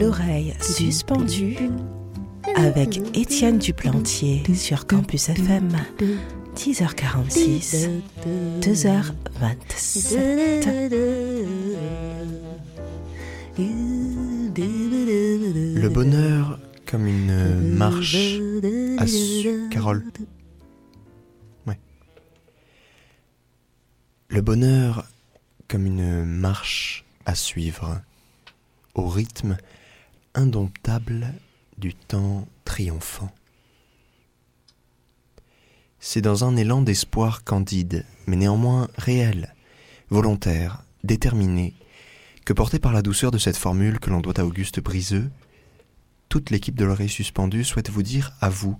L'oreille suspendue avec Étienne Duplantier sur Campus FM. 10h46, 2h27. Le bonheur comme une marche à. Carole. Ouais. Le bonheur comme une marche à suivre, au rythme indomptable du temps triomphant. C'est dans un élan d'espoir candide, mais néanmoins réel, volontaire, déterminé, que porté par la douceur de cette formule que l'on doit à Auguste Briseux, toute l'équipe de l'oreille suspendue souhaite vous dire à vous,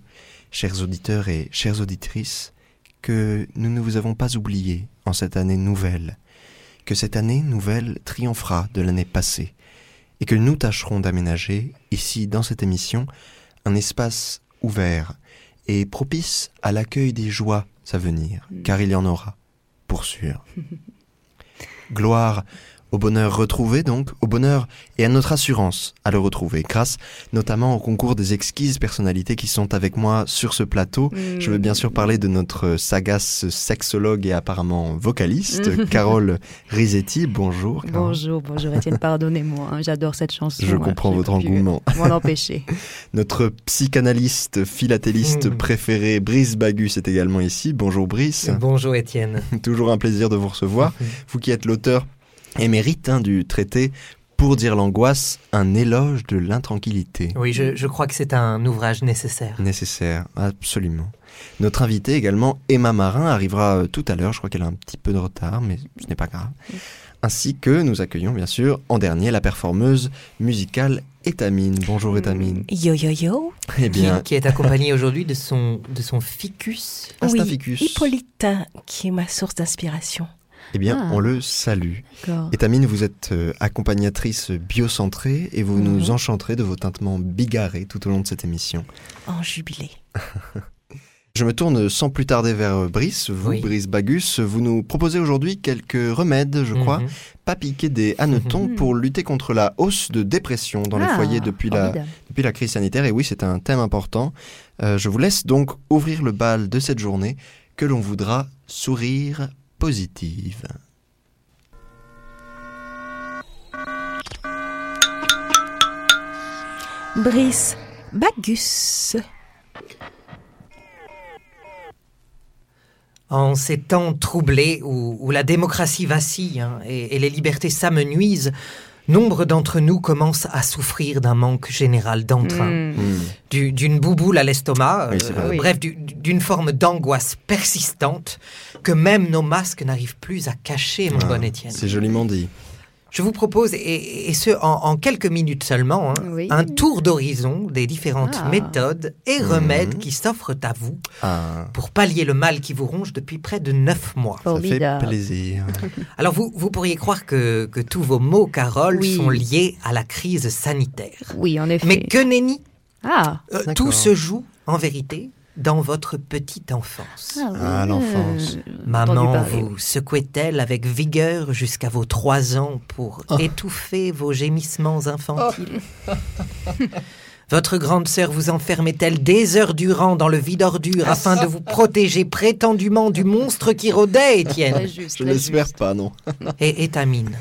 chers auditeurs et chères auditrices, que nous ne vous avons pas oublié en cette année nouvelle, que cette année nouvelle triomphera de l'année passée, et que nous tâcherons d'aménager, ici dans cette émission, un espace ouvert et propice à l'accueil des joies à venir, car il y en aura, pour sûr. Gloire au bonheur retrouvé donc, au bonheur et à notre assurance à le retrouver, grâce notamment au concours des exquises personnalités qui sont avec moi sur ce plateau. Je veux bien sûr parler de notre sagace sexologue et apparemment vocaliste, Carole Risetti. Bonjour. Carole. Bonjour, bonjour Étienne, pardonnez-moi, hein, j'adore cette chanson. Je comprends votre engouement. M'en empêcher. notre psychanalyste, philatéliste Mm. préféré, Brice Bagus, est également ici. Bonjour Brice. Bonjour Étienne. Toujours un plaisir de vous recevoir. Vous qui êtes l'auteur émérite hein, du traité Pour dire l'angoisse, un éloge de l'intranquillité. Oui, je, je crois que c'est un ouvrage nécessaire. Nécessaire, absolument. Notre invitée également, Emma Marin, arrivera euh, tout à l'heure. Je crois qu'elle a un petit peu de retard, mais ce n'est pas grave. Ainsi que nous accueillons bien sûr en dernier la performeuse musicale Étamine. Bonjour Étamine. Yo yo yo. Eh Qui, bien, qui est accompagné aujourd'hui de son, de son ficus. Astaficus. Oui, Hippolyte, qui est ma source d'inspiration. Eh bien Ah. on le salue. D'accord. Étamine, vous êtes euh, accompagnatrice biocentrée et vous nous Mhm. enchanterez de vos tintements bigarrés tout au long de cette émission. En jubilé. Je me tourne sans plus tarder vers euh, Brice. Vous, Oui. Brice Bagus, vous nous proposez aujourd'hui quelques remèdes, je crois, Mhm. pas piquer des hannetons Mhm. pour lutter contre la hausse de dépression dans les Ah, foyers depuis la, depuis la crise sanitaire. Et oui, c'est un thème important. Euh, je vous laisse donc ouvrir le bal de cette journée que l'on voudra sourire positive. Brice Bagus. En ces temps troublés où, où la démocratie vacille hein, et, et les libertés s'amenuisent, nombre d'entre nous commencent à souffrir d'un manque général d'entrain. Mm. Hmm. Du- d'une bouboule à l'estomac, Oui, euh. Oui. bref, du- d'une forme d'angoisse persistante que même nos masques n'arrivent plus à cacher, mon Ah, bon Étienne. C'est joliment dit. Je vous propose, et, et ce en, en quelques minutes seulement, hein, Oui. un tour d'horizon des différentes Ah. méthodes et Mhm. remèdes qui s'offrent à vous Ah, pour pallier le mal qui vous ronge depuis près de neuf mois. ça fait plaisir. Alors vous, vous pourriez croire que, que tous vos mots, Carole, Oui. sont liés à la crise sanitaire. Oui, en effet. Mais que nenni Ah, Euh. Tout se joue, en vérité, dans votre petite enfance. Ah, l'enfance. Maman entendu parler, vous secouait-elle avec vigueur jusqu'à vos trois ans pour Oh. étouffer vos gémissements infantiles Votre grande sœur vous enfermait-elle des heures durant dans le vide ordure afin de vous protéger prétendument du monstre qui rôdait, Étienne Très juste. Je très juste. pas, non. Et Étamine,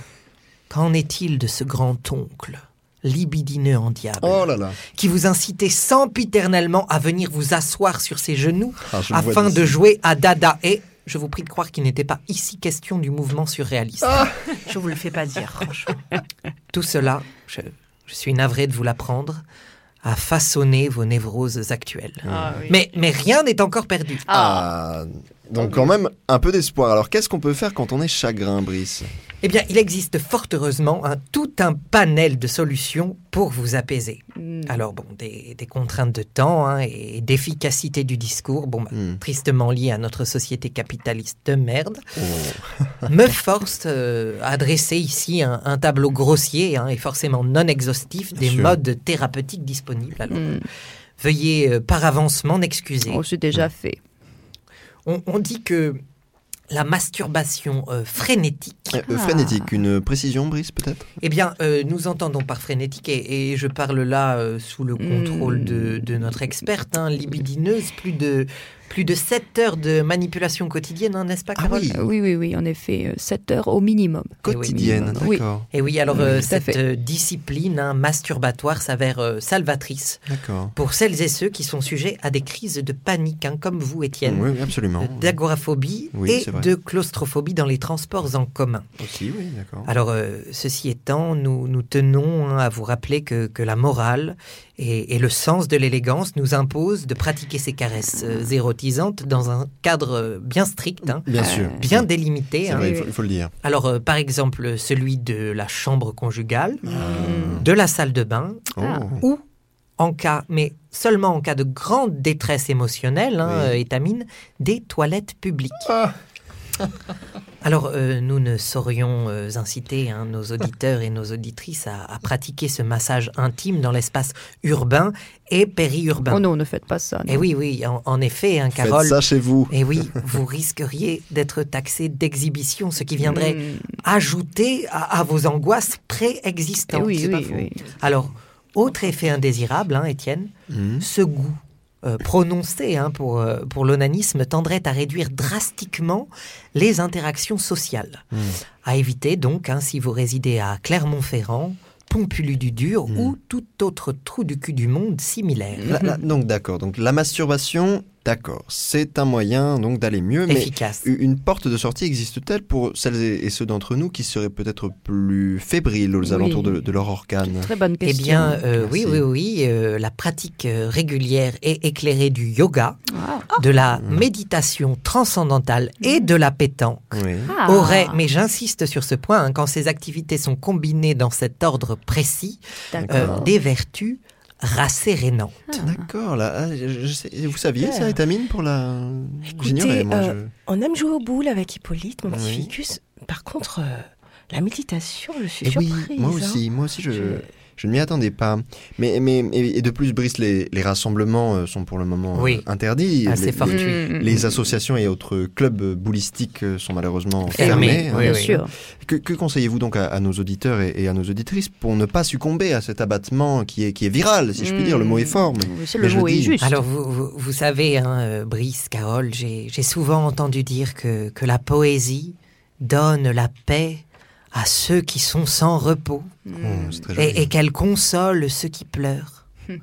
qu'en est-il de ce grand-oncle, libidineux en diable, Oh là là. qui vous incitait sempiternellement à venir vous asseoir sur ses genoux Ah, afin de jouer à Dada Et je vous prie de croire qu'il n'était pas ici question du mouvement surréaliste. Ah. Je vous le fais pas dire, franchement. Tout cela, je, je suis navré de vous l'apprendre, a façonné vos névroses actuelles. Ah, oui. Mais, mais rien n'est encore perdu. Ah, donc quand même un peu d'espoir. Alors qu'est-ce qu'on peut faire quand on est chagrin, Brice? Eh bien, il existe fort heureusement un- tout un panel de solutions pour vous apaiser. Mm. Alors bon, des, des contraintes de temps hein, et d'efficacité du discours, bon, bah, Hmm. tristement liées à notre société capitaliste de merde, Oh. me forcent euh, à dresser ici un, un tableau grossier hein, et forcément non exhaustif des sûr. modes thérapeutiques disponibles. Alors, Mm. veuillez euh, par avance m'en excuser. Oh, c'est déjà fait. On, on dit que la masturbation euh, frénétique. Euh, euh, Ah. Frénétique, une précision, Brice, peut-être? Eh bien, euh, nous entendons par frénétique, et, et je parle là euh, sous le contrôle Hmm. de, de notre experte, hein, libidineuse, plus de, plus de 7 heures de manipulation quotidienne, hein, n'est-ce pas, Ah Carole oui. Euh, oui, oui, oui, en effet, 7 heures au minimum. Quotidienne, minimum, oui. d'accord. Et oui, alors euh, cette fait. euh, discipline hein, masturbatoire s'avère euh, salvatrice pour celles et ceux qui sont sujets à des crises de panique, hein, comme vous, Étienne, Oui, absolument. d'agoraphobie Oui, et de claustrophobie dans les transports en commun. Aussi, oui, d'accord. Alors, euh, ceci étant, nous, nous tenons hein, à vous rappeler que, que la morale et, et le sens de l'élégance nous imposent de pratiquer ces caresses euh, dans un cadre bien strict, hein, Bien Euh, sûr. bien délimité. Hein. vrai, il faut, oui. il faut le dire. Alors, euh, par exemple, celui de la chambre conjugale, Mm. de la salle de bain, Oh. Ah. ou en cas, mais seulement en cas de grande détresse émotionnelle, hein, Oui. euh, étamine, des toilettes publiques. Ah. Alors, euh, nous ne saurions euh, inciter hein, nos auditeurs et nos auditrices à, à pratiquer ce massage intime dans l'espace urbain et périurbain. Oh non, ne faites pas ça. Et non. oui, oui, en, en effet, hein, Faites Carole. ça chez vous. Et oui, vous risqueriez d'être taxé d'exhibition, ce qui viendrait Mm. ajouter à, à vos angoisses Eh préexistantes. oui, C'est pas oui, faux. oui. Alors, autre effet indésirable, hein, Étienne, Mhm. ce goût euh, prononcé hein, pour, euh, pour l'onanisme tendrait à réduire drastiquement les interactions sociales. Mhm. À éviter donc hein, si vous résidez à Clermont-Ferrand, Pompulu-du-Dur Mhm. ou tout autre trou du cul du monde similaire. Donc d'accord. Donc la masturbation, d'accord, c'est un moyen donc d'aller mieux, mais Efficace. une porte de sortie existe-t-elle pour celles et ceux d'entre nous qui seraient peut-être plus fébriles aux Oui. alentours de, de leur organe Très bonne Eh question. bien, euh, oui, oui, oui, euh, la pratique euh, régulière et éclairée du yoga, Ah. de la Mhm. méditation transcendantale et de la pétanque Oui. Ah. aurait, mais j'insiste sur ce point, hein, quand ces activités sont combinées dans cet ordre précis, euh, des vertus rassérénantes. D'accord, là, ah, je- je sais- vous saviez ça. Étamine, pour la... Écoutez, J'ignorais, moi. euh, On aime jouer au boule avec Hippolyte, mon petit Oui. ficus. Par contre, euh, la méditation, je suis je... Eh oui, moi hein. aussi, moi aussi, je... Je- Je ne m'y attendais pas. Mais, mais et de plus, Brice, les, les rassemblements euh, sont pour le moment Oui. euh, interdits. Assez les, fortuit. les- Mm, mm, les mm. associations et autres clubs boulistiques euh, sont malheureusement Fermés, fermés. hein. oui, Bien sûr. Que, que conseillez-vous donc à, à nos auditeurs et, et à nos auditrices pour ne pas succomber à cet abattement qui est, qui est viral, si je puis dire? Le mot est fort, mais Mm. Le mot est juste. Alors, vous, vous, vous savez, hein, Brice, Carole, j'ai j'ai souvent entendu dire que, que la poésie donne la paix à ceux qui sont sans repos Mm. oh, et, et qu'elle console ceux qui pleurent. Hmm.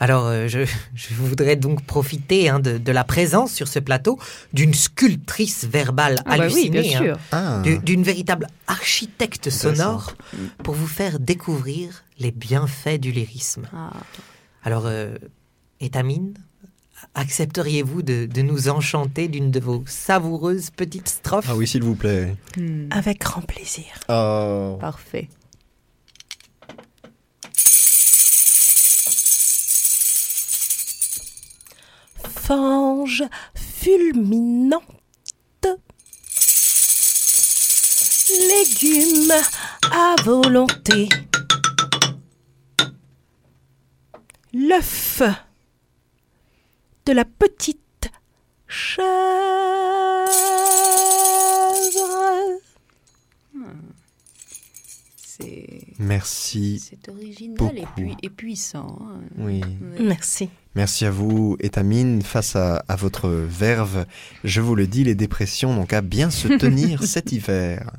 Alors, euh, je, je voudrais donc profiter hein, de, de la présence sur ce plateau d'une sculptrice verbale Ah bah oui, hallucinée, hein. Ah, du- d'une véritable architecte sonore pour vous faire découvrir les bienfaits du lyrisme. Ah. Alors, euh, Étamine, accepteriez-vous de, de nous enchanter d'une de vos savoureuses petites strophes? Ah oui, s'il vous plaît. Mm. Avec grand plaisir. Oh. Parfait. Fange fulminante. Légumes à volonté. L'œuf de la petite chèvre. C'est Merci. c'est original et, Beaucoup. puis, et puissant. hein. Oui. Merci. Merci à vous, Étamine. Face à, à votre verve, je vous le dis, les dépressions n'ont qu'à bien se tenir cet hiver.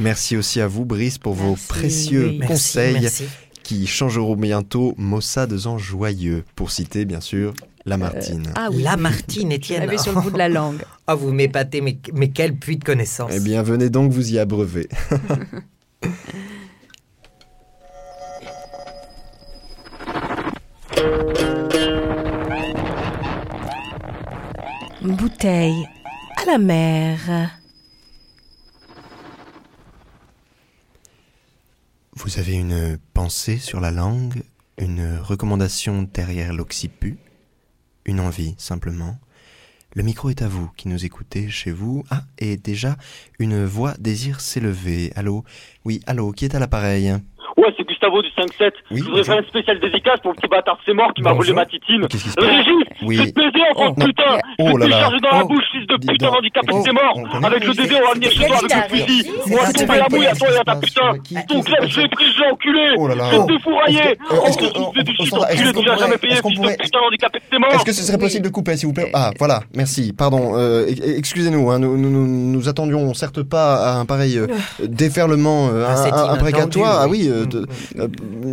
Merci aussi à vous, Brice, pour vos précieux oui. Conseils merci. qui changeront bientôt Maussades en joyeux, pour citer bien sûr Lamartine. Ah oui. Lamartine, Je Étienne. l'avais sur le bout de la langue. Ah, vous m'épatez, mais, mais quel puits de connaissances. Eh bien, venez donc vous y abreuver. Bouteille à la mer. Vous avez une pensée sur la langue, une recommandation derrière l'occiput, une envie simplement. Le micro est à vous qui nous écoutez chez vous. Ah, et déjà, une voix désire s'élever. Allô? Oui, allô, qui est à l'appareil? Ouais, c'est Gustavo du 5-7. Oui, je voudrais bonjour. faire une spéciale dédicace pour le petit bâtard c'est mort qui m'a volé ma titine. Qu'est-ce qui se passe Régis, Oui. je vais te baiser encore Oh, putain oh là te là. dans la Oh. bouche, fils de putain handicapé, Oh, c'est mort on connaît- Avec le bébé, on va venir chez toi avec le fusil On va tomber la bouille à toi et à ta putain Ton club, je l'ai pris, je l'ai enculé Oh là là. Je te est-ce que- fils de du shit enculé, tu l'as jamais payé, est-ce qu'on fils de pourrait- putain handicapé, c'est mort Est-ce que ce serait possible de couper, s'il vous plaît? Ah, voilà, merci, pardon. euh, ex- excusez-nous, hein, nous, nous, nous, nous attendions certes pas à un pareil euh, déferlement euh, Ah, un- imprécatoire. Ah oui, Mm, euh,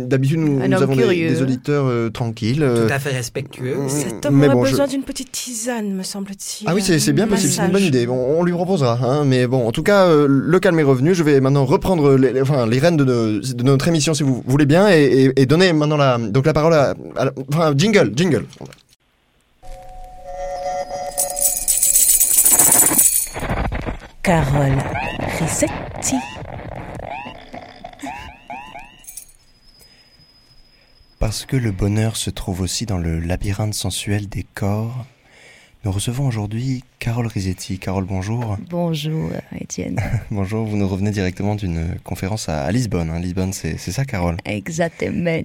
d'habitude nous, avons des, auditeurs euh, tranquilles. euh, Tout à fait respectueux. Mm. Cet homme Mais aurait bon, je- besoin d'une petite tisane, me semble-t-il. Ah oui, c'est bien possible, c'est une bonne idée. On, on lui proposera. Hein, mais bon, en tout cas, euh, le calme est revenu. Je vais maintenant reprendre les, les- enfin, les rênes de, notre émission, si vous voulez bien, et, et- et donner maintenant la, donc la parole à, à la- enfin, jingle, jingle. Carole Risetti. Parce que le bonheur se trouve aussi dans le labyrinthe sensuel des corps, nous recevons aujourd'hui Carole Risetti. Carole, bonjour. Bonjour, Étienne. Bonjour, vous nous revenez directement d'une conférence à, Lisbonne. hein. Lisbonne, c'est ça, Carole? Exactement.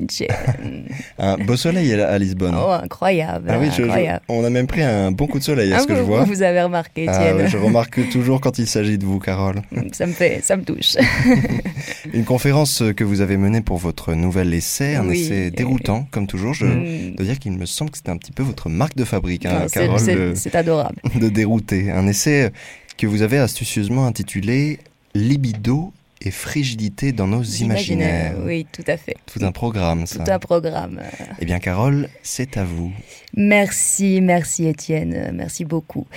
Un beau soleil à, Lisbonne. Oh, incroyable. ah oui, je- je- incroyable. on a même pris un bon coup de soleil, à Ah, ce que vous, je vois? vous avez remarqué, Ah Étienne. je remarque toujours quand il s'agit de vous, Carole. Ça me fait, ça me touche. Une conférence que vous avez menée pour votre nouvel essai, un Oui. essai déroutant, comme toujours. Je Mm. dois dire qu'il me semble que c'était un petit peu votre marque de fabrique, hein, c'est- Carole, c'est- adorable. de dérouter. Un essai que vous avez astucieusement intitulé Libido et frigidité dans nos imaginaires. Oui, tout à fait. Tout un programme, ça. Tout un programme. Eh bien, Carole, c'est à vous. Merci, merci Étienne, merci beaucoup.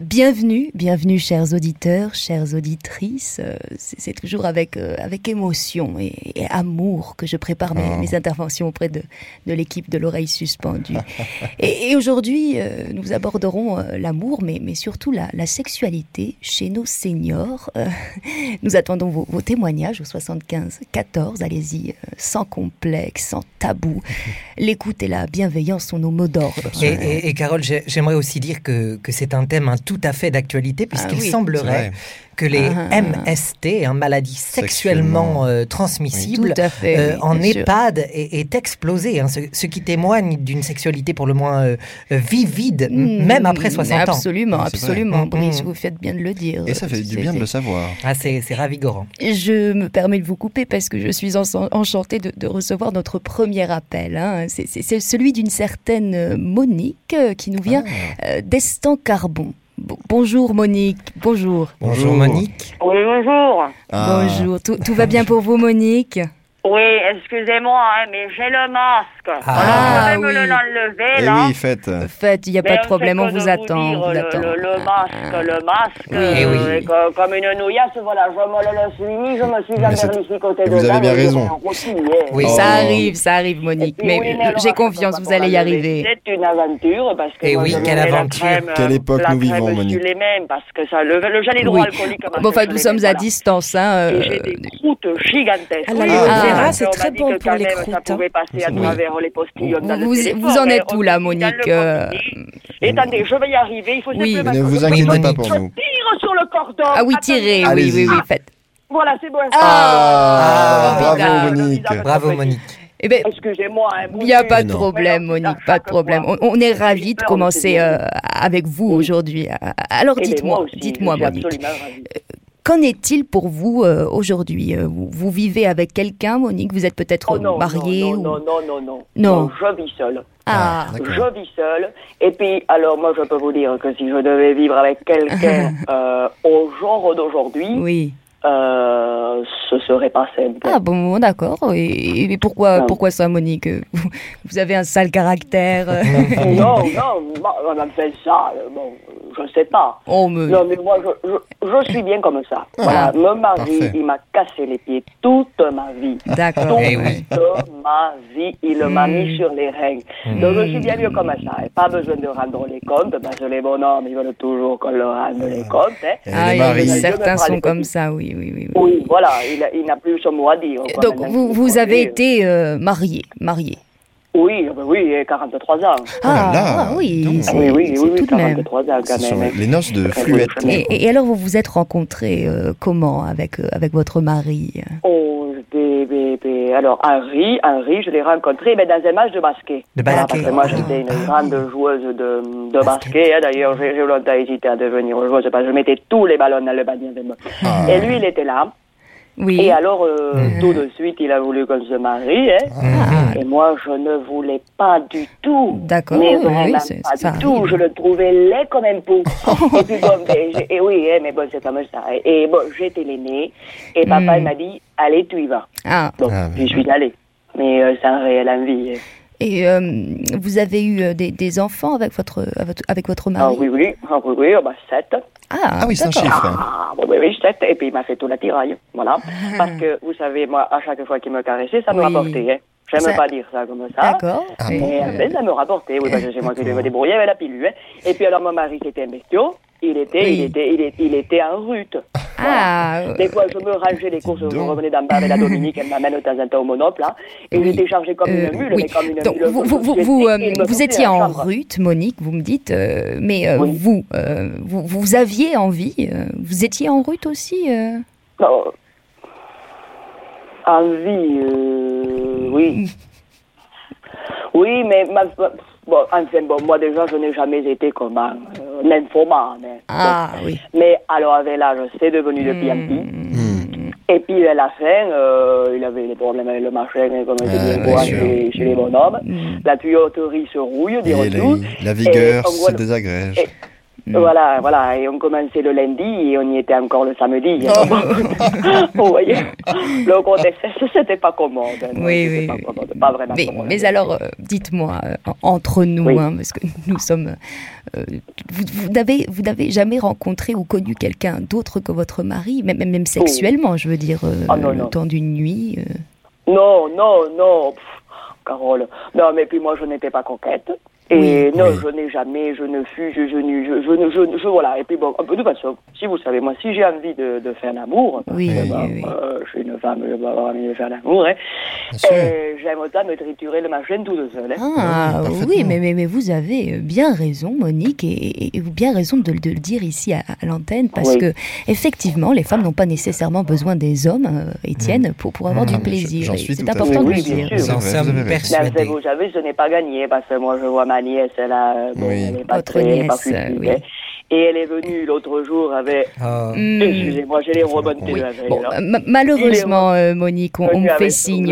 Bienvenue, bienvenue chers auditeurs, chères auditrices. Euh, C'est toujours avec, euh, avec émotion et, et amour que je prépare mes, Oh. mes interventions auprès de, de l'équipe de l'oreille suspendue. et et aujourd'hui, euh, nous aborderons l'amour, mais, mais surtout la, la sexualité chez nos seniors. Nous attendons vos, vos témoignages au 75 14. Allez-y, sans complexe, sans tabou. L'écoute et la bienveillance sont nos mots d'ordre. Et, et- Carole, j'ai- j'aimerais aussi dire que, que c'est un thème tout à fait d'actualité, puisqu'il oui. C'est semblerait. Que les Ah. MST, hein, maladies sexuellement euh, transmissibles, fait. euh, oui, en sûr. EHPAD est, est explosé, hein, ce, ce qui témoigne d'une sexualité pour le moins euh, vivide, m- Mmh, même après 60 ans. Absolument, absolument. Mmh, Brice, mmh. vous faites bien de le dire. Et ça fait du bien de le savoir. Ah, c'est c'est ravigorant. Je me permets de vous couper parce que je suis en- enchantée de, de recevoir notre premier appel. hein. C'est- celui d'une certaine Monique qui nous vient Ah. d'Estan Carbon. Bon- bonjour Monique, bonjour. Bonjour, Bonjour. Monique. Oui, bonjour. Ah. Bonjour, tout, tout va bien pour vous Monique? Oui, excusez-moi, hein, mais j'ai le masque. Ah, Alors, pouvez oui. me l'enlever, Eh là. oui, faites. Faites, il n'y a pas de on problème, on vous attend, on vous le, attend. Le, le masque, le masque, Oui, euh, oui. et que- comme une nouillasse, voilà, je me le suis mis, je me suis c'est- jamais côté et de vous avez bien raison. Oui. Oh. Ça arrive, ça arrive Monique, mais j'ai confiance, vous allez y arriver. C'est une aventure, parce que Eh moi, oui, je quelle mets la aventure. crème, Quelle euh, époque la nous crème vivons, sur Monique. les mêmes, parce que ça, le, le gel Oui. hydroalcoolique... Bon, enfin, nous sommes à distance. Hein, Et euh, j'ai des croûtes gigantesques. Ah, Oui, parce c'est très bon pour les croûtes, Ça pouvait passer à Oui. travers les postillons dans le Vous- en êtes où, là, Monique, euh. Et attendez, je vais y arriver. Il faut Oui. ne que vous je- inquiétez Oui, pas Monique. pour Je nous. tire sur le cordon. Ah oui, tirez, oui, oui, oui, faites. Voilà, c'est bon. Ah, Ah, bravo. Monique. Bravo, Monique. Eh ben, Excusez-moi. hein, Il n'y a pas de problème, non, Monique, pas de problème. On, on est ravis de commencer euh, avec vous aujourd'hui. Alors Eh ben, dites-moi, dites-moi, Monique. Qu'en est-il pour vous euh, aujourd'hui Euh, vous, vous vivez avec quelqu'un, Monique Vous êtes peut-être Oh non, mariée non, ou... non, non, non, non, Non. Je vis seule. Ah, d'accord. Je vis seule. Et puis, alors moi, je peux vous dire que si je devais vivre avec quelqu'un euh, au genre d'aujourd'hui, oui. Euh, ce serait pas simple. Ah bon, d'accord. Et, et pourquoi, Non. pourquoi ça, Monique vous, vous avez un sale caractère. euh. non, non, on a fait ça, euh, bon, je sais pas. Oh, mais... Non, mais moi, je, je, je suis bien comme ça. Ah, voilà, mon mari, parfait. il m'a cassé les pieds toute ma vie. D'accord. Toute Eh oui. ma vie, il m'a Mm. mis sur les règles. Donc, je suis bien mieux comme ça. Et pas besoin de rendre les comptes, parce que les bonhommes, ils veulent toujours qu'on leur rende les comptes. Hein. Et Ah, les il- maris. certains sont comme ça, oui, oui, oui. oui. Oui, voilà, il, n'a plus son mot à dire. Donc, vous, vous avez été euh, marié, marié. Oui, ben oui, et 43 ans. Là Ah, là, ah, oui, c'est oui, oui, oui, tout de même. 43 ans quand sont même. hein. les noces de Fluette. et alors, vous vous êtes rencontrés euh, comment avec, euh, avec votre mari? Oh, alors Henri, Henri, je l'ai rencontré mais dans un match de basket. De basket. parce que moi j'étais une grande joueuse de, de basket. hein. D'ailleurs, j'ai longtemps hésité à devenir joueuse parce que je mettais tous les ballons dans le panier. Ah. Et lui, il était là. Oui. Et alors, euh, tout de suite, il a voulu qu'on se marie. Hein. Ah, Et moi, je ne voulais pas du tout. D'accord, Mais oui, vraiment oui, pas ça du tout. arrive. Je le trouvais laid comme un pou. et puis bon, et oui, hein, mais bon, c'est comme ça. Et, et bon, j'étais l'aîné. Et papa, Hmm. il m'a dit, allez, tu y vas. Ah. Donc, Ah, j'y suis allée. Mais euh, sans réelle envie. hein. Et euh, vous avez eu euh, des, des enfants avec votre, avec, votre Ah mari? Oui, oui, ah, oui, oui, ah, bah, sept. Ah, Ah oui, c'est un chiffre. hein. Ah, bon, oui, oui, sept. Et puis, il m'a fait tout l'attirail. Voilà. Parce que, vous savez, moi, à chaque fois qu'il me caressait, ça me Oui. rapportait. Hein. J'aime Ça- pas dire ça comme ça. D'accord. Ah Et, bon euh, ça me rapportait, oui, parce que c'est moi qui devais me débrouiller avec la pilule. hein. Et puis alors, mon mari, c'était un bestiau. Il était, Oui. il était, il était, il était en rute. ah, euh, Des fois, je me rangeais les courses, je revenais d'en bas avec la Dominique, elle m'amène de temps en temps au monople, là. Et Oui. j'étais chargée comme euh, une mule, oui. mais comme une Donc, mule. vous, vous, euh, vous étiez en rute, Monique, vous me dites, euh, mais euh, vous, euh, vous, vous aviez envie, euh, vous étiez en rute aussi euh Non. Envie, euh, oui. Oui, mais ma, bon, enfin, bon, moi déjà, je n'ai jamais été comme un euh, nymphomane. hein. Ah oui. Mais alors, avec l'âge, c'est devenu de pire en pire. Hmm. Et puis, à la fin, euh, il avait des problèmes avec le machin, comme Ah, bien chez, chez les bonhommes. Mm. La tuyauterie se rouille, tout. la, la vigueur se désagrège. et- Voilà, voilà, et on commençait le lundi et on y était encore le samedi. Vous voyez, le contexte, c'était pas commode. hein. non, Oui, c'était oui, Pas, oui. commode, pas vraiment Mais, commode. mais alors, euh, dites-moi, euh, entre nous, Oui. hein, parce que nous sommes. euh, vous vous n'avez vous jamais rencontré ou connu quelqu'un d'autre que votre mari, même, même, même sexuellement, je veux dire, euh, Ah, non, le non. temps d'une nuit euh. Non, non, non, pff, Carole. Non, mais puis moi, je n'étais pas coquette. Et Oui. non, Oui. je n'ai jamais, je ne fus, je, je, je, je, ne- je, je- voilà. Et puis bon, un peu de façon, si vous savez, moi, si j'ai envie de, de faire l'amour, Oui, bah, oui. euh, je suis une femme, je vais avoir envie de faire l'amour, hein, j'aime autant me triturer le machin tout seul. Hein. Ah Oui, oui, mais, mais, mais vous avez euh, bien raison, Monique, et, et- et bien raison de, de le dire ici à, à l'antenne, parce Oui. que effectivement, les femmes n'ont pas nécessairement besoin des hommes, euh, Étienne, pour, pour avoir Ah, du plaisir. C'est important de le Oui, bien dire. vous savez, ce n'est pas gagné, parce que moi, je vois ma nièce, là, euh, bon, Oui. elle est pas Votre très, elle pas nièce, oui. hein. Et elle est venue l'autre jour avec... Oh. Hmm. Excusez-moi, j'ai les remontés Oui. avec Bon, là. euh, ma- malheureusement, euh, Monique, on, on me fait signe.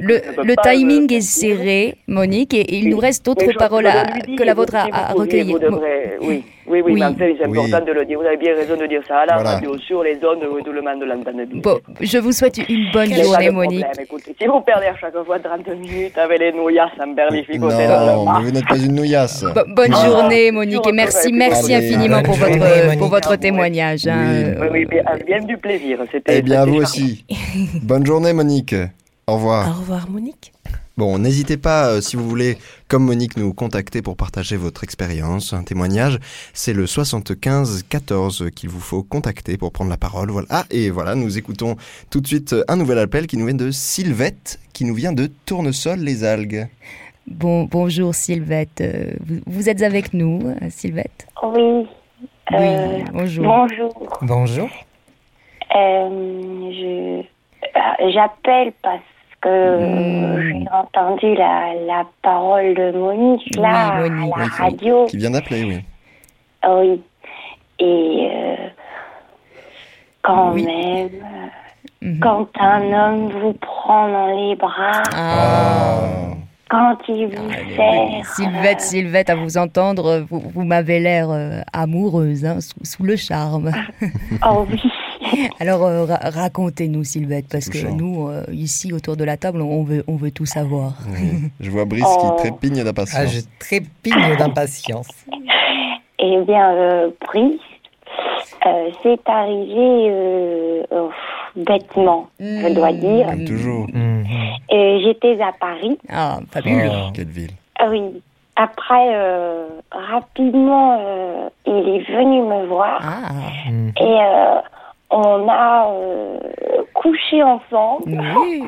Le, timing est serré, Monique, et, et il Oui. nous reste d'autres paroles à- que la vôtre à, recueillir. vous devrez- Oui, oui, oui, Oui. mais enfin, c'est Oui. important de le dire. Vous avez bien raison de dire ça à la Voilà. radio, sur les zones où tout le monde l'entend bien. Bon, je vous souhaite une bonne journée, Monique. Écoutez, si vous perdez à chaque fois 30 minutes avec les nouillasses en berlificoté dans le Non, mais vous n'êtes pas une nouillasse. Bo- bonne Ah. journée, Monique, et merci, merci Allez, infiniment pour votre, journée, Monique. pour votre témoignage. hein. Oui. Euh, oui, oui, bien, bien du plaisir. C'était. Eh bien, à vous charmant. aussi. Bonne journée, Monique. Au revoir. Au revoir, Monique. Bon, n'hésitez pas, euh, si vous voulez, comme Monique, nous contacter pour partager votre expérience, un témoignage. C'est le 75 14 qu'il vous faut contacter pour prendre la parole. Voilà. Ah, et voilà, nous écoutons tout de suite un nouvel appel qui nous vient de Sylvette, qui nous vient de Tournesol les algues. Bon, bonjour Sylvette. Euh, Vous, vous êtes avec nous, euh, Sylvette? Oui. Oui, euh, bonjour. bonjour. Bonjour. Euh, je euh, j'appelle parce que Mm. j'ai entendu la, la parole de Monique là Oui, Monique, à la oui, radio. Qui vient d'appeler, oui. Oui. Et euh, quand Oui. même, Mhm. quand un homme vous prend dans les bras, Ah. quand il vous Ah, oui. Sylvette, Sylvette, à vous entendre, vous, vous m'avez l'air euh, amoureuse, hein, sous, sous le charme. oh oui. Alors euh, ra- racontez-nous, Sylvette, parce que nous, euh, ici autour de la table, on veut, on veut tout savoir. Oui. Je vois Brice Oh. qui trépigne Ah, d'impatience. je trépigne d'impatience. Eh bien, euh, Brice, euh, c'est arrivé euh, euh, bêtement, je dois dire. Comme toujours. Euh, J'étais à Paris. Ah, fabuleux. Oh. Quelle ville. Ah oui. Après, euh, rapidement, euh, il est venu me voir Ah, Mhm. et euh, on a euh, couché ensemble. oui.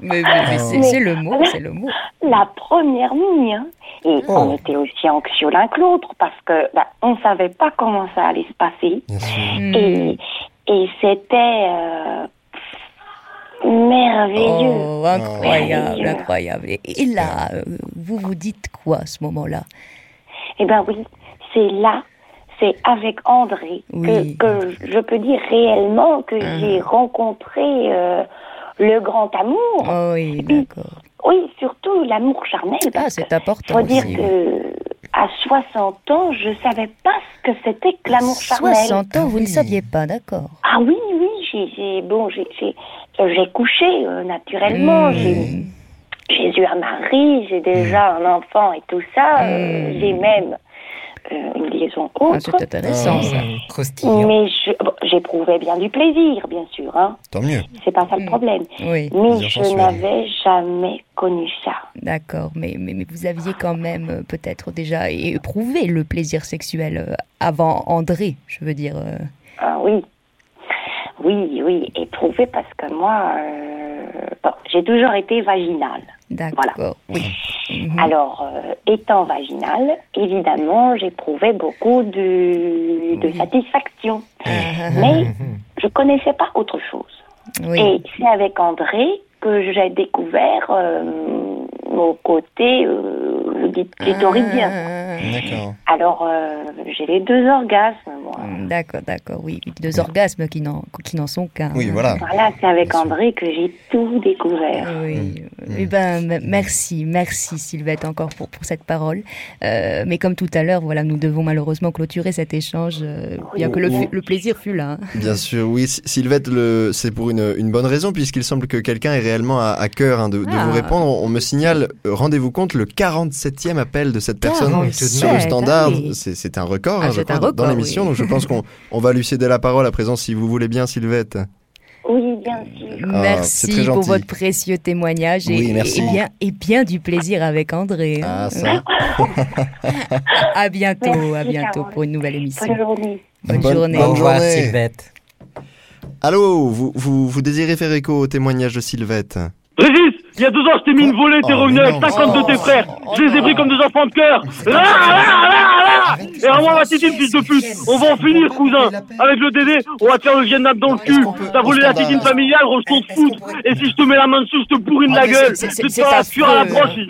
Mais, mais- mais c'est le mot, c'est le mot. La première nuit, hein. Et Oh. on était aussi anxieux l'un que l'autre parce que bah, on savait pas comment ça allait se passer. Bien sûr. Mm. Et, et c'était. euh, merveilleux. Oh, incroyable, Merveilleux. incroyable. Et, là, euh, vous vous dites quoi à ce moment-là? Eh ben oui, c'est là, c'est avec André Oui. que, que je peux dire réellement que j'ai rencontré euh, le grand amour. Oh oui, d'accord. Oui, surtout l'amour charnel. Ah, c'est important faut dire aussi. que à 60 ans, je savais pas ce que c'était que l'amour charnel. 60 ans, vous ne Oui. saviez pas, d'accord. Ah oui, oui, j'ai, bon, j'ai, couché euh, naturellement. Mmh. J'ai, j'ai eu un mari, j'ai déjà un enfant et tout ça. euh, Mmh. j'ai même euh, une liaison Ah, autre. c'est intéressant, ça. Mmh, mais bon, j'éprouvais bien du plaisir, bien sûr. Hein. Tant mieux. C'est pas ça le Mmh. problème. Oui, Mais je n'avais jamais connu ça. d'accord. Mais, mais, mais vous aviez quand même euh, peut-être déjà éprouvé le plaisir sexuel euh, avant André, je veux dire. euh. Ah oui. Oui, oui, éprouvé parce que moi, euh, bon, j'ai toujours été vaginale. D'accord, oui. Mhm. Alors, euh, étant vaginale, évidemment, j'éprouvais beaucoup de, satisfaction. Ah, Mais je connaissais pas autre chose. oui. Et c'est avec André que j'ai découvert euh, mon côté euh, clitoridien. Ah, D'accord. Alors, euh, j'ai les deux orgasmes, moi. ah, D'accord, d'accord, oui. Deux orgasmes qui n'en qui n'en sont qu'un. Oui, voilà. Voilà, c'est avec Bien sûr. André que j'ai tout découvert. Oui. Mm. Eh ben, m- merci, merci Sylvette encore pour, pour cette parole. Euh, mais comme tout à l'heure, voilà, nous devons malheureusement clôturer cet échange, euh, bien que le, plaisir fut là. hein. Bien sûr, oui. Sy- Sylvette, le- c'est pour une, une bonne raison, puisqu'il semble que quelqu'un ait réellement à, à cœur hein, de, de Ah. vous répondre. On, on me signale, rendez-vous compte, le 47e appel de cette personne 47, sur le standard. ah oui. C'est un record, Ah, hein, je c'est crois, un dans- l'émission. oui. Donc je pense qu'on on va lui céder la parole à présent, si vous voulez bien, Sylvette. Oui, bien sûr. c'est merci pour votre précieux témoignage et, Oui, merci. et bien, et bien du plaisir avec André. hein. Ah, ça. À bientôt, à bientôt Carole. pour une nouvelle émission. Bonne journée. Bonne, Bonne- journée. bonne Au revoir, journée. Sylvette. Allô, vous, vous, vous désirez faire écho au témoignage de Sylvette? Régis, il y a deux ans, je t'ai mis une volée, t'es Oh, revenu avec non, 50 de tes frères. Oh, Je les ai pris comme des enfants de cœur. Et à moi, ma titine, fils de pute, on va en finir, cousin. Avec le Dédé, on va te faire le Vietnam dans le cul. T'as volé la titine familiale, gros, je te foutre. Et si je te mets la main dessus, je te bourrine la Ah, mais gueule. Tu te la sueur à la broche, fils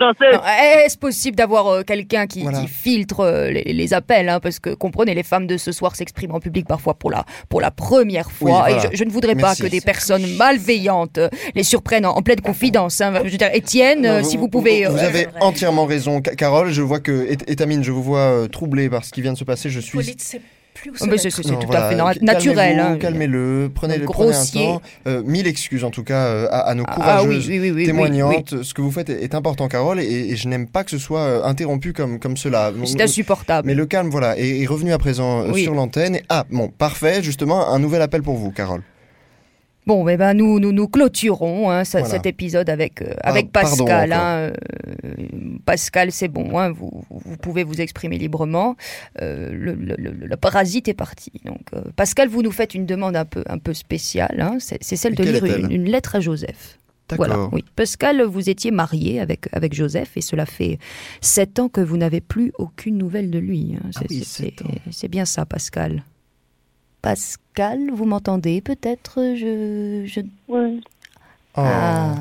Est-ce possible d'avoir euh, quelqu'un qui, filtre euh, les, appels hein, Parce que comprenez, les femmes de ce soir s'expriment en public parfois pour la, pour la première fois. Et je, je ne voudrais pas que des personnes malveillantes euh, les surprennent en, pleine confidence. hein. Je veux dire, Étienne, si vous pouvez. Vous avez entièrement raison, Ca- Carole. Je vois que, et, et Tamine, je vous vois troublée par ce qui vient de se passer. Je suis plus se Oh, mais c'est mettre. c'est Non, tout voilà, à fait naturel. hein. Calmez-le, prenez, Donc, prenez un temps. Euh, mille excuses en tout cas euh, à, à nos Ah, courageuses oui, oui, oui, oui, témoignantes. Ce que vous faites est, est important, Carole, et, et je n'aime pas que ce soit euh, interrompu comme, comme cela. C'est insupportable. Mais le calme, voilà, est, est revenu à présent Oui. sur l'antenne. Ah, bon, parfait, justement, un nouvel appel pour vous, Carole. Bon, eh ben, nous, nous, nous clôturons hein, Voilà. cet épisode avec, euh, avec pardon Pascal. hein, euh, Pascal, c'est bon, hein, vous, vous pouvez vous exprimer librement. Euh, le, le- le- le parasite est parti. Donc, Pascal, vous nous faites une demande un peu, un peu spéciale. c'est celle Et de lire une, une lettre à Joseph. Voilà, oui. Pascal, vous étiez marié avec, avec Joseph et cela fait sept ans que vous n'avez plus aucune nouvelle de lui. hein. Ah oui, c'est bien ça, Pascal. Pascal, vous m'entendez peut-être je, je... Oui. Oh, Ah.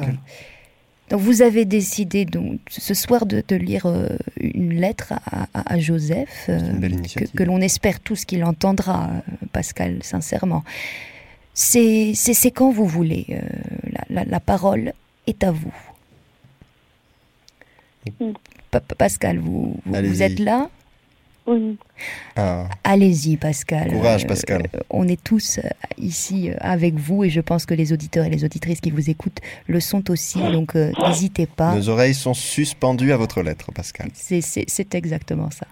Donc vous avez décidé donc ce soir de, de lire euh, une lettre à, à- à Joseph, euh, que, l'on espère tous qu'il entendra, euh, Pascal, sincèrement. C'est quand vous voulez. euh, la, la- la parole est à vous. Pa- Pascal, vous, vous, Allez-y. vous êtes là? Oui. Ah. Allez-y, Pascal. Courage, Euh, Pascal. euh, on est tous euh, ici avec vous et je pense que les auditeurs et les auditrices qui vous écoutent le sont aussi. Donc, euh, n'hésitez pas. Nos oreilles sont suspendues à votre lettre, Pascal. C'est- C'est c'est exactement ça.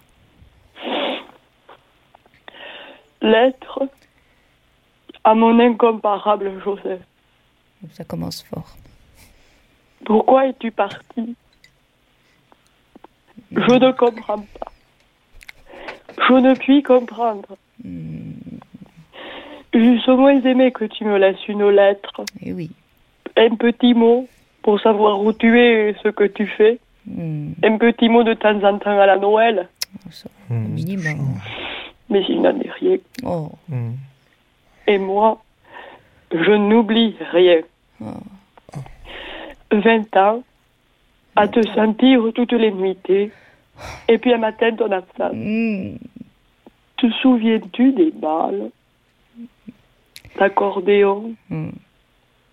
Lettre à mon incomparable Joseph. Ça commence fort. Pourquoi es-tu parti? Je ne comprends pas. Je ne puis comprendre. Hmm, J'eusse au moins aimé que tu me laisses une lettre, Et oui. un petit mot pour savoir où tu es et ce que tu fais, Hmm, un petit mot de temps en temps à la Noël, ça, Hmm. minimum. mais il n'en est rien. Oh, Hmm. Et moi, je n'oublie rien. 20 ans, à te sentir toutes les nuitées, et puis un matin, ton absence. Hmm. Te souviens-tu des balles? L'accordéon, Hmm.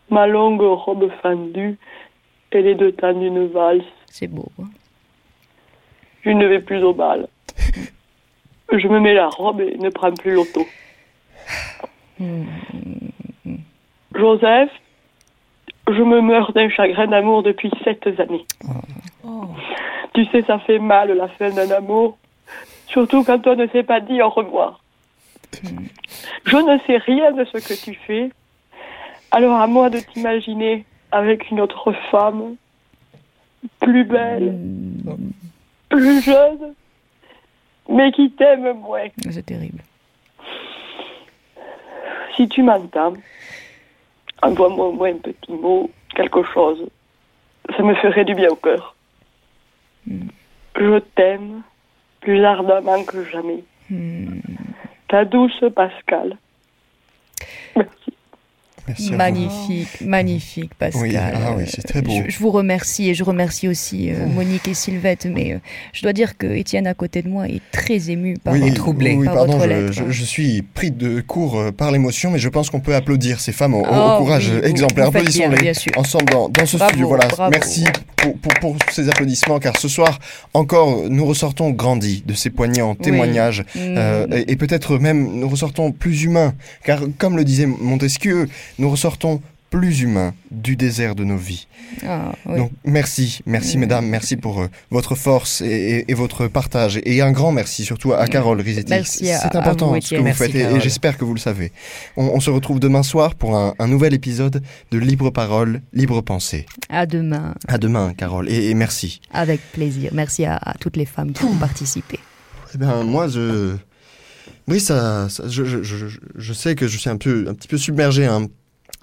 ma longue robe fendue et les deux temps d'une valse. C'est beau. hein. Je ne vais plus au bal. Je me mets la robe et ne prends plus l'auto. Hmm. Joseph, je me meurs d'un chagrin d'amour depuis sept années. Tu sais, ça fait mal la fin d'un amour, surtout quand on ne s'est pas dit au revoir. Je ne sais rien de ce que tu fais, alors à moi de t'imaginer avec une autre femme, plus belle, plus jeune, mais qui t'aime moins. C'est terrible. Si tu m'entends, envoie-moi au moins un petit mot, quelque chose. Ça me ferait du bien au cœur. Je t'aime plus ardemment que jamais. Ta douce Pascal. Merci. Merci à vous. Magnifique, magnifique, Pascal. Oui, ah oui, c'est très beau. Je, je vous remercie et je remercie aussi euh, Monique et Sylvette, mais euh, je dois dire que Étienne à côté de moi est très ému par, Oui, votre- troublé. Oui, par pardon, votre je, lettre. je- je suis pris de court euh, par l'émotion, mais je pense qu'on peut applaudir ces femmes au, au- au Oh, courage oui, euh, exemplaire. Applaudissons-les ensemble dans, dans ce Bravo, studio. Voilà, bravo. merci pour, pour- pour ces applaudissements, car ce soir encore, nous ressortons grandis de ces poignants témoignages, Mm. euh, et, et peut-être même nous ressortons plus humains, car comme le disait Montesquieu, nous ressortons plus humains du désert de nos vies. Ah, oui. Donc merci, merci mesdames, merci pour euh, votre force et, et- et votre partage. Et un grand merci surtout à Carole Rizetti. Merci à- C'est à important ce que vous Merci, faites et- j'espère que vous le savez. On, on se retrouve demain soir pour un, un nouvel épisode de Libre Parole, Libre Pensée. À demain, À demain Carole et, et merci. avec plaisir. Merci à, à toutes les femmes qui ont participé. Eh bien moi je... Oui, ça, ça- je, je- je- je sais que je suis un, peu, un petit peu submergé. hein.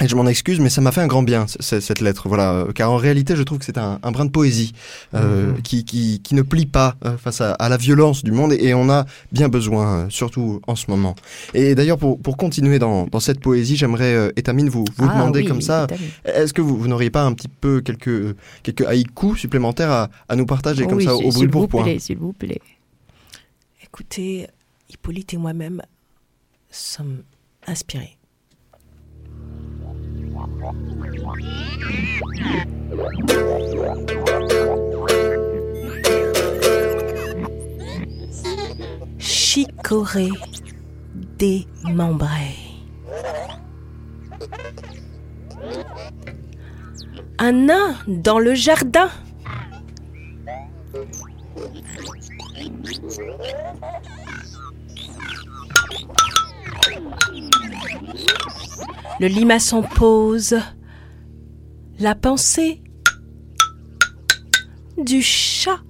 Et je m'en excuse, mais ça m'a fait un grand bien, cette lettre. Voilà, car en réalité, je trouve que c'est un, un brin de poésie euh, Mhm. qui, qui, qui ne plie pas euh, face à, à la violence du monde, et, et on a bien besoin, euh, surtout en ce moment. Et d'ailleurs, pour, pour continuer dans, dans cette poésie, j'aimerais, euh, Étamine, vous, vous Ah demander oui, comme ça, est-ce que vous, vous n'auriez pas un petit peu quelques, quelques haïkus supplémentaires à, à nous partager comme Oui, ça au brûle s'il pour vous point plaît, s'il vous plaît. Écoutez, Hippolyte et moi-même sommes inspirés. Chicorée démembrée. Un nain dans le jardin. Le limaçon pose la pensée du chat.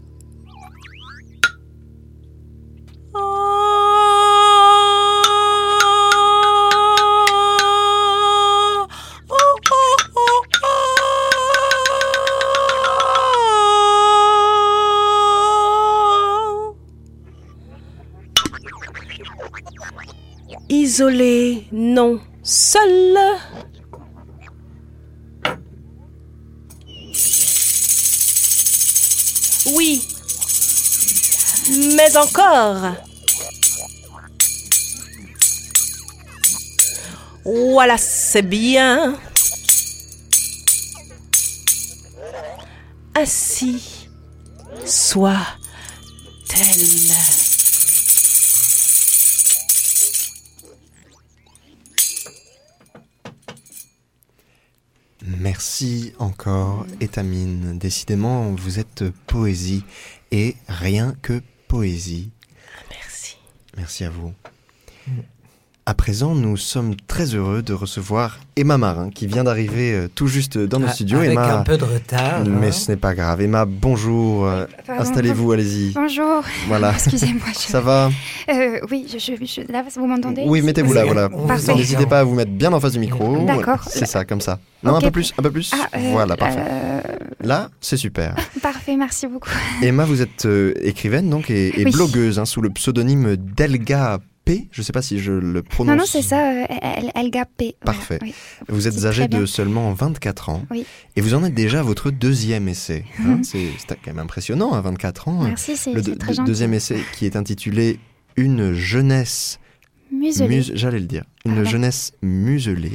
Isolé, non, seul. Oui, mais encore. Voilà, c'est bien. Ainsi soit-elle. Merci encore, Étamine. Décidément, vous êtes poésie et rien que poésie. Merci. Merci à vous. À présent, nous sommes très heureux de recevoir Emma Marin, qui vient d'arriver euh, tout juste dans nos Ah, studios. avec Emma, un peu de retard, Mais hein. ce n'est pas grave. Emma, bonjour. euh, Pardon, Installez-vous, allez-y. Bonjour. Voilà. Excusez-moi. je- Ça va Euh, Oui, je, je, je- là, vous m'entendez? Oui, mettez-vous là, voilà. Parfait. N'hésitez pas à vous mettre bien en face du micro. D'accord. C'est ça, comme ça. Non, un peu plus, un peu plus. Ah, euh, voilà, parfait. euh, Là, c'est super. Parfait, merci beaucoup. Emma, vous êtes euh, écrivaine donc et, et Oui. blogueuse hein, sous le pseudonyme d'Elga P. Je ne sais pas si je le prononce. Non, non, c'est ça, euh, El- Elga P. Voilà, Parfait. oui. Vous êtes âgé de seulement 24 ans. Oui. Et vous en êtes déjà à votre deuxième essai. hein. c'est c'est quand même impressionnant à 24 ans. Merci, c'est Le très gentil. deuxième essai qui est intitulé Une jeunesse Muselé. Muse- J'allais le dire. Une Pardon. jeunesse muselée.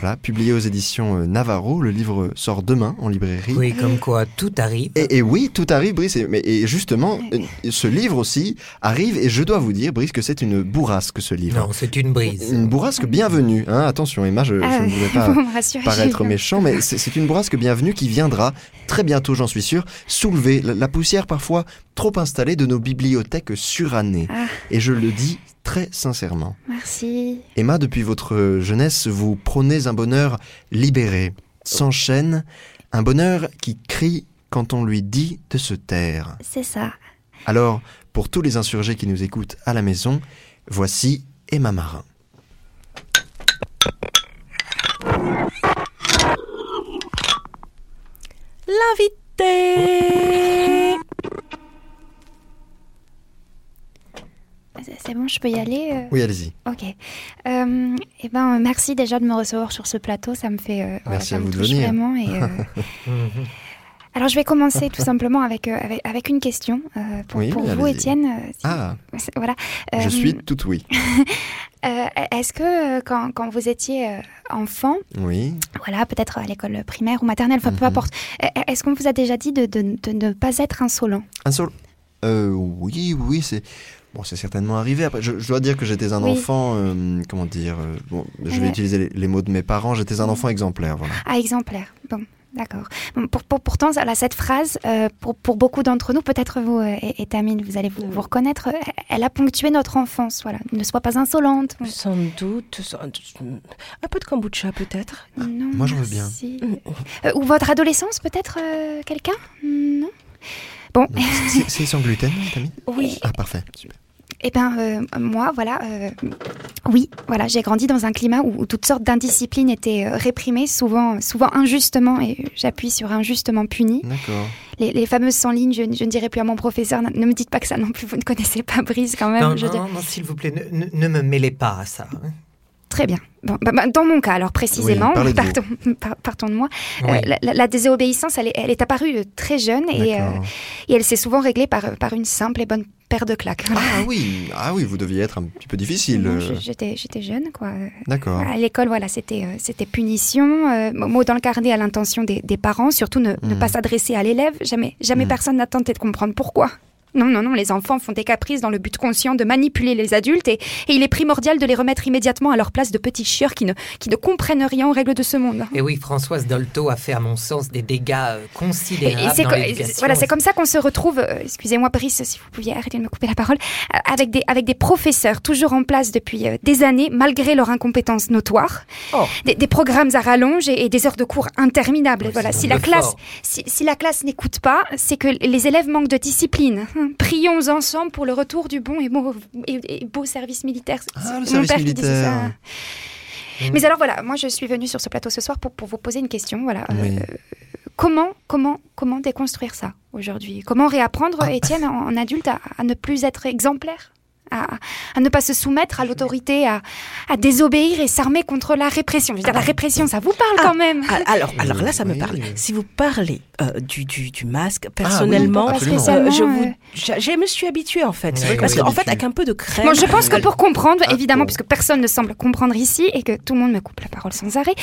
Voilà, publié aux éditions euh, Navarro. Le livre sort demain en librairie. Oui, comme quoi tout arrive. Et, et oui, tout arrive, Brice. Et, justement, euh, ce livre aussi arrive. Et je dois vous dire, Brice, que c'est une bourrasque, ce livre. Non, c'est une brise. Une bourrasque bienvenue. Hein, attention, Emma, je, je Ah, ne voulais pas rassurez, paraître méchant, mais c'est une bourrasque bienvenue qui viendra très bientôt, j'en suis sûr, soulever la, la poussière parfois trop installée de nos bibliothèques surannées. Ah. Et je le dis très sincèrement. Merci. Emma, depuis votre jeunesse, vous prônez un bonheur libéré, sans chaîne, un bonheur qui crie quand on lui dit de se taire. C'est ça. Alors, pour tous les insurgés qui nous écoutent à la maison, voici Emma Marin. L'invité C'est- bon, je peux y aller euh Oui, allez-y. Ok. Euh, eh ben, merci déjà de me recevoir sur ce plateau. Ça me fait. euh, Merci ça à me vous de venir. vraiment. Et, euh, Alors, je vais commencer tout simplement avec, avec, avec une question pour, Oui, pour vous. Étienne. si- Ah, Voilà. je suis tout oui. Est-ce que quand, quand vous étiez enfant, Oui. voilà, peut-être à l'école primaire ou maternelle, enfin peu Mhm. importe, euh, est-ce qu'on vous a déjà dit de, de- de ne pas être insolent? Seul. Euh, oui, oui, c'est. Bon, c'est certainement arrivé. Après, je, je dois dire que j'étais un Oui. enfant. euh, comment dire euh, Bon, je vais Ouais. utiliser les, les mots de mes parents. J'étais un enfant exemplaire, voilà. Ah, exemplaire. Bon, d'accord. Bon, pour, pour- pourtant, là, cette phrase, euh, pour, pour beaucoup d'entre nous, peut-être vous euh, et, et Tamine, vous allez vous, vous reconnaître, elle a ponctué notre enfance. Voilà, ne sois pas insolente. Sans doute. sans- Un peu de kombucha, peut-être Non, Moi, j'en veux bien. Euh, ou votre adolescence, peut-être, euh, quelqu'un? Non? Bon, c'est- sans gluten, Tammy oui. Ah, parfait. Super. Eh ben, euh, moi, voilà, euh, oui, voilà, j'ai grandi dans un climat où, où toutes sortes d'indisciplines étaient euh, réprimées, souvent, souvent injustement, et j'appuie sur injustement punies. D'accord. Les, les fameuses 100 lignes, je, je ne dirai plus à mon professeur, ne, ne me dites pas que ça non plus, vous ne connaissez pas Brise quand même. Non, je non, non, s'il vous plaît, ne, ne- ne me mêlez pas à ça. Très bien. Bon, bah, bah, dans mon cas, alors précisément, Oui, partons, par- partons de moi, euh, Oui. la, la- la désobéissance, elle est, elle est apparue euh, très jeune et, euh, et elle s'est souvent réglée par, par une simple et bonne paire de claques. Voilà. Ah oui, ah oui, vous deviez être un petit peu difficile. Je- J'étais jeune, quoi. D'accord. À l'école, voilà, c'était euh, c'était punition, mot dans le carnet à l'intention des, des parents, surtout ne, ne Mm. pas s'adresser à l'élève. Jamais, jamais Mm. personne n'a tenté de comprendre pourquoi. Non, non, non, les enfants font des caprices dans le but conscient de manipuler les adultes et, et il est primordial de les remettre immédiatement à leur place de petits chieurs qui ne, qui ne comprennent rien aux règles de ce monde. Et oui, Françoise Dolto a fait, à mon sens, des dégâts euh, Et, considérables et c'est dans co- l'éducation. voilà, c'est comme ça qu'on se retrouve, euh, excusez-moi Brice, si vous pouviez arrêter de me couper la parole, euh, avec, des, avec des professeurs toujours en place depuis euh, des années, malgré leur incompétence notoire, Oh. des, des programmes à rallonge et, et des heures de cours interminables. Voilà, si la, classe, si, si la classe n'écoute pas, c'est que les élèves manquent de discipline. Prions ensemble pour le retour du bon et beau, et, et beau service militaire. Ah, le mon service père qui disait ça. militaire. Mm. Mais alors voilà, moi je suis venue sur ce plateau ce soir pour, pour vous poser une question. Voilà, Euh, comment, comment, comment déconstruire ça aujourd'hui? Comment réapprendre, Ah. Étienne, en, en adulte, à, à ne plus être exemplaire? À, à ne pas se soumettre à l'autorité, à, à désobéir et s'armer contre la répression. Je veux dire, la répression, ça vous parle Ah. quand même. Ah, Alors, alors là, ça me parle. Si vous parlez euh, du, du, du masque, personnellement, oui, euh, je, vous, euh, je, je me suis habituée en fait. Oui, Parce oui, qu'en fait, avec un peu de crème. Bon, je pense que pour comprendre, Ah, évidemment, bon. puisque personne ne semble comprendre ici et que tout le monde me coupe la parole sans arrêt,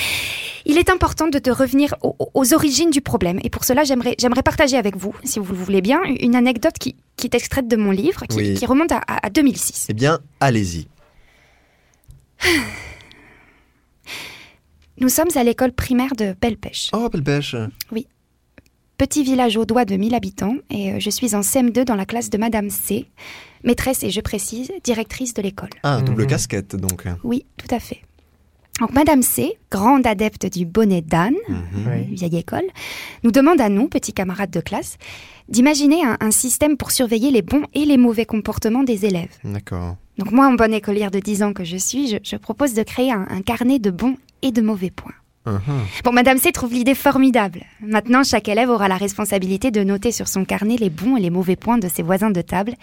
il est important de, de revenir aux, aux origines du problème. Et pour cela, j'aimerais, j'aimerais partager avec vous, si vous le voulez bien, une anecdote qui, qui est extraite de mon livre, qui, Oui. qui remonte à, à- à 2006. Eh bien, allez-y. Nous sommes à l'école primaire de Belle-Pêche, Oh, belle pêche. petit village au doigt de 1000 habitants, et euh, je suis en CM2 dans la classe de Madame C, maîtresse et je précise, directrice de l'école. Ah, double Mhm. casquette, donc. Oui, tout à fait. Donc Madame C, grande adepte du bonnet d'âne, Mhm. vieille école, nous demande à nous, petits camarades de classe, d'imaginer un, un système pour surveiller les bons et les mauvais comportements des élèves. D'accord. Donc moi, en bonne écolière de 10 ans que je suis, je, je propose de créer un, un carnet de bons et de mauvais points. Bon, Madame C trouve l'idée formidable. Maintenant, chaque élève aura la responsabilité de noter sur son carnet les bons et les mauvais points de ses voisins de table.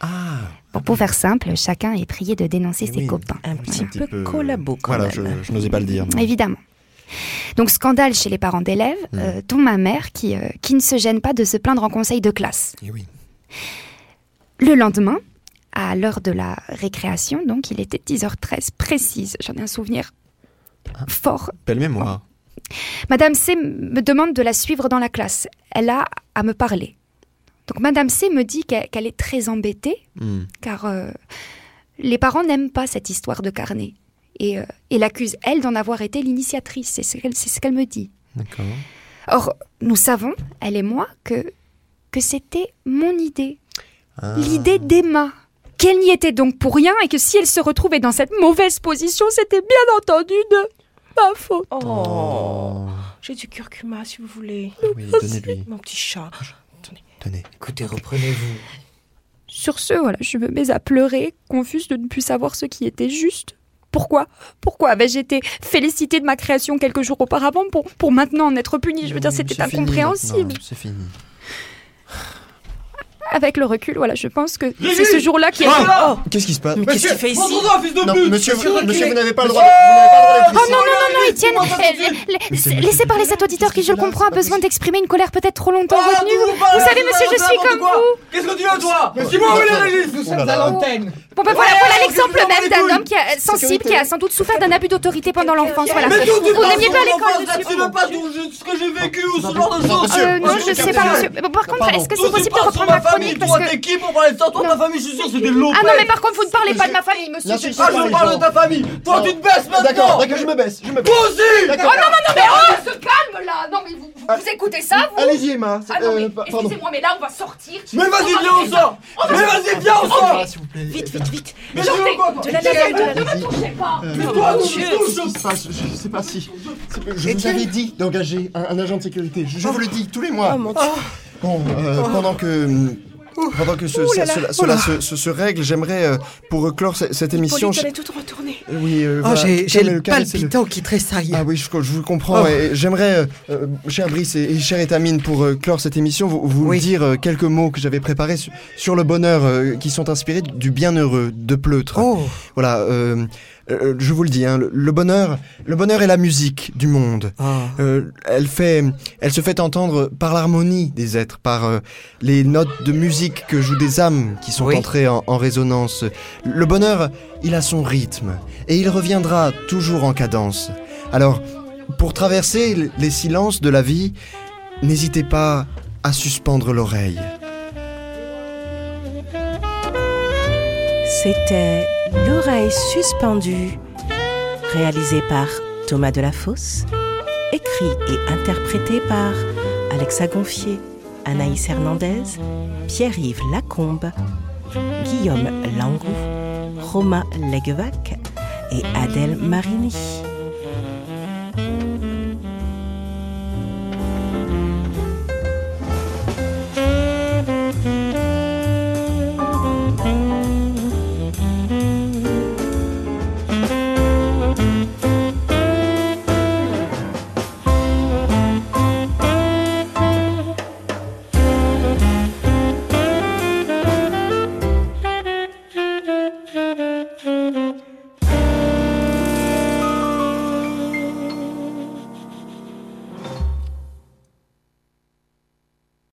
Ah, Bon, pour faire simple, chacun est prié de dénoncer Eh ses oui. copains. Un petit peu collabo quand Voilà, même. je, je n'osais pas le dire. Évidemment. Donc, scandale chez les parents d'élèves, Mm. euh, dont ma mère, qui, euh, qui ne se gêne pas de se plaindre en conseil de classe. Eh oui. Le lendemain, à l'heure de la récréation, donc il était 10h13 précise, j'en ai un souvenir fort. Belle mémoire. Madame C me demande de la suivre dans la classe. Elle a à me parler. Donc Madame C me dit qu'elle est très embêtée, Hmm. car euh, les parents n'aiment pas cette histoire de carnet. Et, euh, et l'accuse, elle, d'en avoir été l'initiatrice. C'est ce qu'elle ce me dit. Or, nous savons, elle et moi, que, que c'était mon idée. Ah. L'idée d'Emma. Qu'elle n'y était donc pour rien et que si elle se retrouvait dans cette mauvaise position, c'était bien entendu de ma faute. Oh, j'ai du curcuma si vous voulez. Oui, donnez-lui. Mon petit chat. Tenez. Écoutez, reprenez-vous. Sur ce, voilà, je me mets à pleurer, confuse de ne plus savoir ce qui était juste. Pourquoi? Pourquoi avais-je été félicitée de ma création quelques jours auparavant pour, pour maintenant en être punie Je veux dire, c'était C'est fini incompréhensible. C'est fini. Avec le recul, voilà, je pense que c'est ce jour-là qui est... Ah Qu'est-ce qui se passe Qu'est-ce qu'il fait ici Non, monsieur, vous, monsieur, vous n'avez pas le droit. Oh non, non, non, non, Étienne la- la- Laissez parler cet auditeur qui, je le comprends, a besoin d'exprimer une colère peut-être trop longtemps retenue. Vous savez, monsieur, je suis comme vous. Qu'est-ce que tu veux, toi Mais est la réglisse Nous sommes à l'antenne Bon, ben voilà, l'exemple même d'un homme qui a, sensible, qui a sans doute souffert d'un abus d'autorité pendant l'enfance. Voilà. Vous n'aimiez de pas l'école. Tu pas tout ce que j'ai vécu ou ce genre de choses Euh, non, je sais pas, monsieur. Par contre, est-ce que c'est possible de reprendre chronique famille, toi, que... t'es qui pour parler de ça? Toi, ta famille, je suis sûr, c'est des lopettes Ah non, mais par contre, vous ne parlez pas de ma famille, monsieur. je- Ah, je parle de ta famille Toi, tu te baisses maintenant D'accord, d'accord, je me baisse. Je me baisse. Oh non, non, non, mais oh, se calme là Non, mais vous, vous, écoutez ça, vous Allez-y, Emma. Ah non, mais Euh, excusez-moi, mais là, on va sortir. Mais vas-y, viens, on sort Mais vas-y, viens, on sort s'il vous plaît. Vite, vite, vite. Mais la Ne me touchez pas Euh, Mais toi, Je sais pas si. Je vous avais dit d'engager un, agent de sécurité. Je, je vous le dis tous les mois. Oh mon dieu. Bon, euh, pendant que. Pendant que ce- cela, cela se, se- se règle, j'aimerais, euh, pour clore ce- cette émission. Hippolyte, je- est toute retournée. Oui, euh, Oh, voilà, j'ai le palpitant qui tressaille. Ah oui, je, je vous comprends. Oh. et J'aimerais, euh, euh, cher Brice et, et cher Étamine, pour euh, clore cette émission, vous, vous Oui. dire euh, quelques mots que j'avais préparés su- sur le bonheur euh, qui sont inspirés du bienheureux de Pleutre. Oh, Voilà, euh, euh, je vous le dis, hein, le, le bonheur, le bonheur est la musique du monde. oh. Euh, elle fait, elle se fait entendre par l'harmonie des êtres, par euh, les notes de musique que jouent des âmes qui sont Oui. entrées en, en résonance. Le bonheur, il a son rythme et il reviendra toujours en cadence. Alors, pour traverser les silences de la vie, n'hésitez pas à suspendre l'oreille. C'était L'oreille suspendue, réalisé par Thomas Delafosse, écrit et interprété par Alexa Gonfier, Anaïs Hernandez, Pierre-Yves Lacombe, Guillaume Langoux, Romain Leguevac et Adèle Marini.